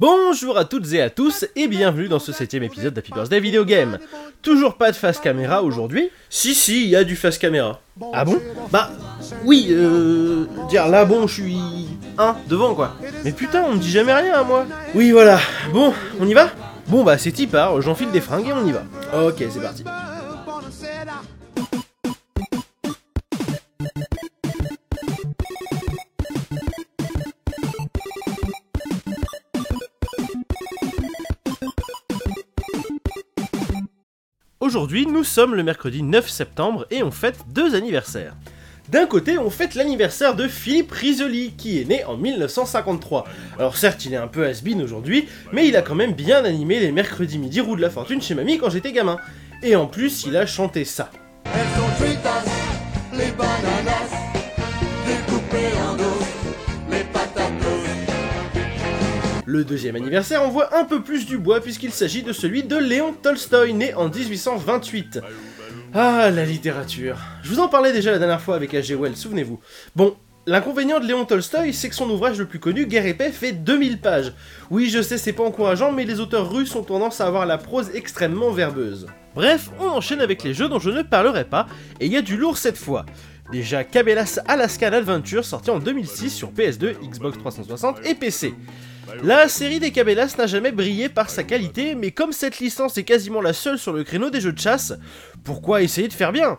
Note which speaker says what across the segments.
Speaker 1: Bonjour à toutes et à tous et bienvenue dans ce septième épisode d'Happy Birthday Video Game. Toujours pas de face caméra aujourd'hui Si si, il y a du face caméra. Ah bon? Bah oui, euh... Dire là bon, je suis... un devant quoi. Mais putain, on me dit jamais rien à moi. Oui voilà, bon, on y va? Bon bah c'est Tipar, j'enfile des fringues et on y va. Ok, c'est parti. Aujourd'hui, nous sommes le mercredi 9 septembre et on fête deux anniversaires. D'un côté, on fête l'anniversaire de Philippe Risoli, qui est né en 1953. Alors certes, il est un peu has aujourd'hui, mais il a quand même bien animé les mercredis midi roue de la fortune chez mamie quand j'étais gamin. Et en plus, il a chanté ça. les Le deuxième anniversaire envoie un peu plus du bois puisqu'il s'agit de celui de Léon Tolstoï, né en 1828. Ah, la littérature. Je vous en parlais déjà la dernière fois avec H.G. Souvenez-vous. Bon, L'inconvénient de Léon Tolstoï, c'est que son ouvrage le plus connu, Guerre et paix, fait 2000 pages. Oui, je sais, c'est pas encourageant, mais les auteurs russes ont tendance à avoir la prose extrêmement verbeuse. Bref, on enchaîne avec les jeux dont je ne parlerai pas, et il y a du lourd cette fois. Déjà, Cabela's Alaskan Adventure, sorti en 2006 sur PS2, Xbox 360 et PC. La série des Cabellas n'a jamais brillé par sa qualité, mais comme cette licence est quasiment la seule sur le créneau des jeux de chasse, pourquoi essayer de faire bien?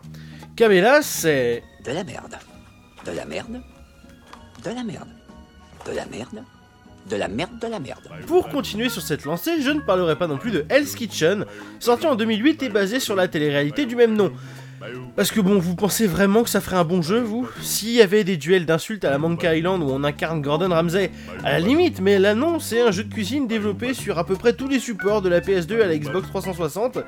Speaker 1: Cabellas, c'est...
Speaker 2: De la merde. De la merde. De la merde. De la merde. De la merde, de la merde.
Speaker 1: Pour continuer sur cette lancée, je ne parlerai pas non plus de Hell's Kitchen, sorti en 2008 et basé sur la télé-réalité du même nom. Parce que bon, vous pensez vraiment que ça ferait un bon jeu, vous? S'il y avait des duels d'insultes à la Monkey Island où on incarne Gordon Ramsay, à la limite, mais là non, c'est un jeu de cuisine développé sur à peu près tous les supports de la PS2 à la Xbox 360,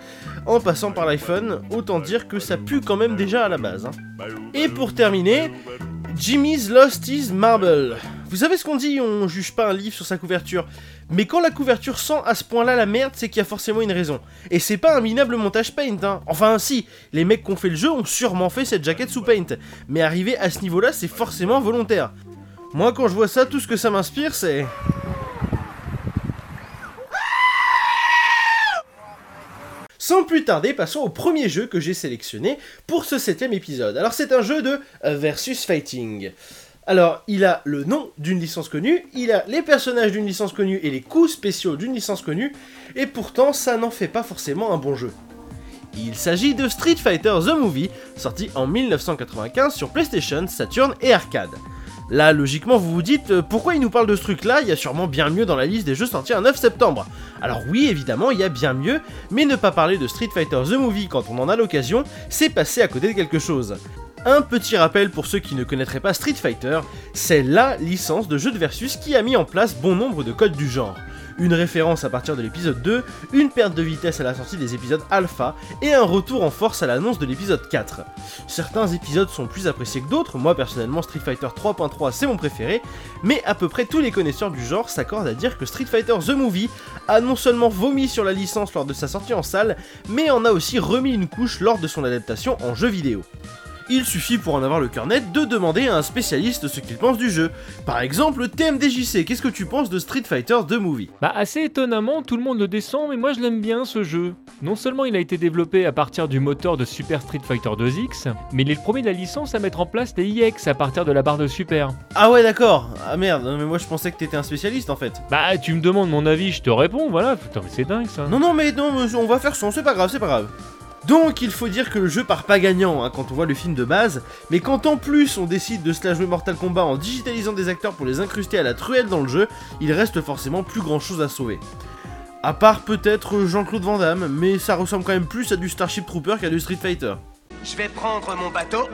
Speaker 1: en passant par l'iPhone, autant dire que ça pue quand même déjà à la base. Hein. Et pour terminer, Jimmy's Lost His Marble. Vous savez ce qu'on dit, on juge pas un livre sur sa couverture. Mais quand la couverture sent à ce point-là la merde, c'est qu'il y a forcément une raison. Et c'est pas un minable montage paint, hein. Enfin si, les mecs qui ont fait le jeu ont sûrement fait cette jaquette sous paint. Mais arriver à ce niveau-là, c'est forcément volontaire. Moi quand je vois ça, tout ce que ça m'inspire, c'est... Sans plus tarder, passons au premier jeu que j'ai sélectionné pour ce septième épisode. Alors c'est un jeu de versus fighting. Alors, il a le nom d'une licence connue, il a les personnages d'une licence connue et les coups spéciaux d'une licence connue, et pourtant ça n'en fait pas forcément un bon jeu. Il s'agit de Street Fighter The Movie, sorti en 1995 sur PlayStation, Saturn et Arcade. Là, logiquement, vous vous dites, euh, pourquoi il nous parle de ce truc-là? Il y a sûrement bien mieux dans la liste des jeux sortis un 9 septembre. Alors oui, évidemment, il y a bien mieux, mais ne pas parler de Street Fighter The Movie quand on en a l'occasion, c'est passer à côté de quelque chose. Un petit rappel pour ceux qui ne connaîtraient pas Street Fighter, c'est LA licence de jeu de versus qui a mis en place bon nombre de codes du genre une référence à partir de l'épisode 2, une perte de vitesse à la sortie des épisodes alpha, et un retour en force à l'annonce de l'épisode 4. Certains épisodes sont plus appréciés que d'autres, moi personnellement Street Fighter 3.3 c'est mon préféré, mais à peu près tous les connaisseurs du genre s'accordent à dire que Street Fighter The Movie a non seulement vomi sur la licence lors de sa sortie en salle, mais en a aussi remis une couche lors de son adaptation en jeu vidéo il suffit pour en avoir le cœur net de demander à un spécialiste ce qu'il pense du jeu. Par exemple, TMDJC, qu'est-ce que tu penses de Street Fighter 2 Movie?
Speaker 3: Bah assez étonnamment, tout le monde le descend, mais moi je l'aime bien ce jeu. Non seulement il a été développé à partir du moteur de Super Street Fighter 2X, mais il est le premier de la licence à mettre en place des IX à partir de la barre de Super.
Speaker 1: Ah ouais d'accord, ah merde, mais moi je pensais que t'étais un spécialiste en fait.
Speaker 3: Bah tu me demandes mon avis, je te réponds, voilà, putain mais c'est dingue ça.
Speaker 1: Non non mais non, on va faire son, c'est pas grave, c'est pas grave. Donc il faut dire que le jeu part pas gagnant hein, quand on voit le film de base, mais quand en plus on décide de se la jouer Mortal Kombat en digitalisant des acteurs pour les incruster à la truelle dans le jeu, il reste forcément plus grand chose à sauver. À part peut-être Jean-Claude Van Damme, mais ça ressemble quand même plus à du Starship Trooper qu'à du Street Fighter.
Speaker 4: Je vais prendre mon bateau,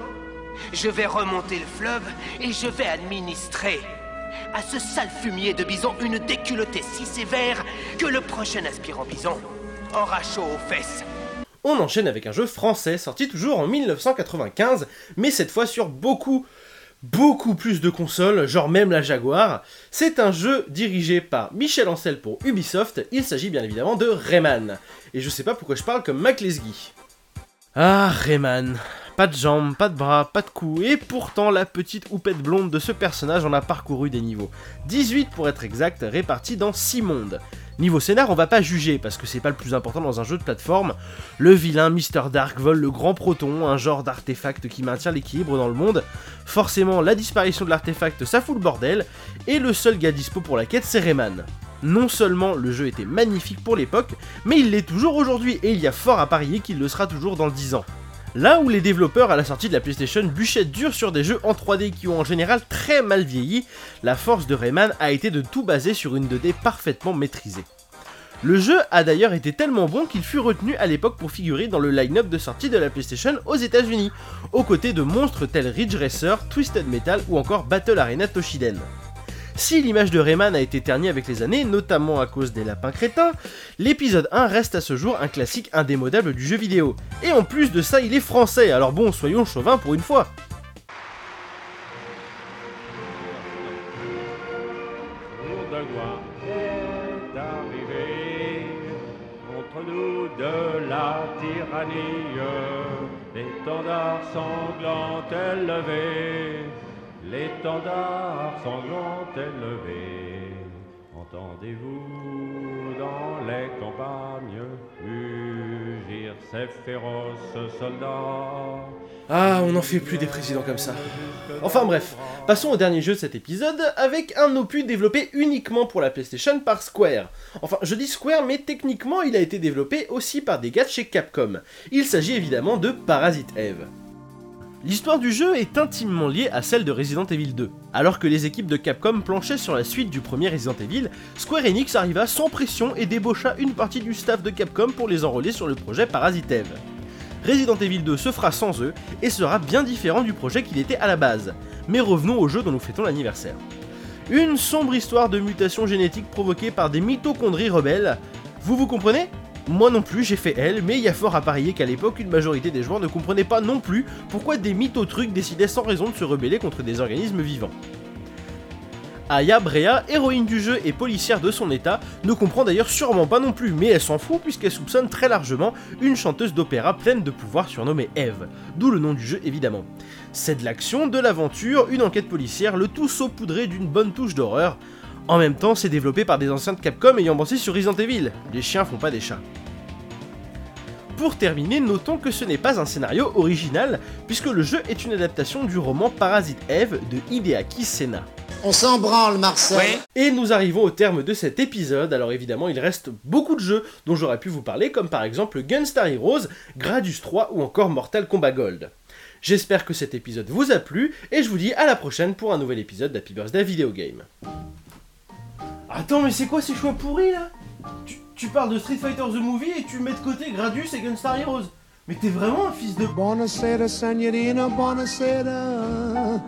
Speaker 4: je vais remonter le fleuve et je vais administrer à ce sale fumier de bison une déculottée si sévère que le prochain aspirant bison aura chaud aux fesses
Speaker 1: on enchaîne avec un jeu français sorti toujours en 1995, mais cette fois sur beaucoup, beaucoup plus de consoles, genre même la Jaguar. C'est un jeu dirigé par Michel Ancel pour Ubisoft, il s'agit bien évidemment de Rayman. Et je sais pas pourquoi je parle comme Mac Ah, Rayman. Pas de jambes, pas de bras, pas de cou, et pourtant la petite houppette blonde de ce personnage en a parcouru des niveaux. 18 pour être exact, répartis dans 6 mondes. Niveau scénar, on va pas juger, parce que c'est pas le plus important dans un jeu de plateforme. Le vilain Mr. Dark vole le grand proton, un genre d'artefact qui maintient l'équilibre dans le monde. Forcément, la disparition de l'artefact, ça fout le bordel, et le seul gars dispo pour la quête, c'est Rayman. Non seulement le jeu était magnifique pour l'époque, mais il l'est toujours aujourd'hui, et il y a fort à parier qu'il le sera toujours dans 10 ans. Là où les développeurs à la sortie de la PlayStation bûchaient dur sur des jeux en 3D qui ont en général très mal vieilli, la force de Rayman a été de tout baser sur une 2D parfaitement maîtrisée. Le jeu a d'ailleurs été tellement bon qu'il fut retenu à l'époque pour figurer dans le line-up de sortie de la PlayStation aux États-Unis, aux côtés de monstres tels Ridge Racer, Twisted Metal ou encore Battle Arena Toshiden. Si l'image de Rayman a été ternie avec les années, notamment à cause des lapins crétins, l'épisode 1 reste à ce jour un classique indémodable du jeu vidéo. Et en plus de ça, il est français, alors bon, soyons chauvins pour une fois.
Speaker 5: L'étendard sanglant est levé. Entendez-vous dans les campagnes mugir ces féroces soldats
Speaker 1: Ah, on n'en fait plus des présidents comme ça. Enfin bref, passons au dernier jeu de cet épisode avec un opus développé uniquement pour la PlayStation par Square. Enfin, je dis Square, mais techniquement il a été développé aussi par des gars chez Capcom. Il s'agit évidemment de Parasite Eve. L'histoire du jeu est intimement liée à celle de Resident Evil 2. Alors que les équipes de Capcom planchaient sur la suite du premier Resident Evil, Square Enix arriva sans pression et débaucha une partie du staff de Capcom pour les enrôler sur le projet Parasite Eve. Resident Evil 2 se fera sans eux et sera bien différent du projet qu'il était à la base. Mais revenons au jeu dont nous fêtons l'anniversaire. Une sombre histoire de mutation génétique provoquée par des mitochondries rebelles. Vous vous comprenez? Moi non plus, j'ai fait elle, mais il y a fort à parier qu'à l'époque, une majorité des joueurs ne comprenaient pas non plus pourquoi des mythotrucs décidaient sans raison de se rebeller contre des organismes vivants. Aya Brea, héroïne du jeu et policière de son état, ne comprend d'ailleurs sûrement pas non plus, mais elle s'en fout puisqu'elle soupçonne très largement une chanteuse d'opéra pleine de pouvoir surnommée Eve, d'où le nom du jeu évidemment. C'est de l'action, de l'aventure, une enquête policière, le tout saupoudré d'une bonne touche d'horreur. En même temps, c'est développé par des anciens de Capcom ayant bossé sur Resident Evil. Les chiens font pas des chats. Pour terminer, notons que ce n'est pas un scénario original, puisque le jeu est une adaptation du roman Parasite Eve de Hideaki Sena.
Speaker 6: On s'en branle, Marcel.
Speaker 1: Et nous arrivons au terme de cet épisode, alors évidemment il reste beaucoup de jeux dont j'aurais pu vous parler, comme par exemple Gunstar Heroes, Gradius 3 ou encore Mortal Kombat Gold. J'espère que cet épisode vous a plu, et je vous dis à la prochaine pour un nouvel épisode d'Happy Birthday Video Game. Attends, mais c'est quoi ces choix pourris là? Tu, parles de Street Fighter The Movie et tu mets de côté Gradius et Gunstar Heroes. Mais t'es vraiment un fils de...
Speaker 6: Buonasera, senorina, buonasera.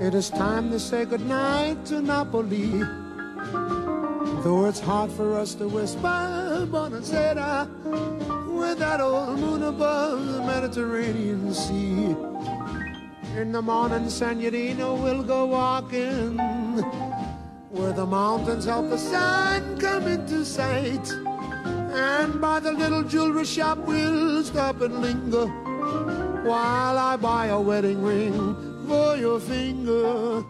Speaker 6: It is time to say goodnight to Napoli. Though it's hard for us to whisper, buonasera, with that old moon above the Mediterranean Sea. In the morning, senorina, we'll go walking where the mountains of the sun come into sight. And by the little jewelry shop, we'll stop and linger while I buy a wedding ring for your finger.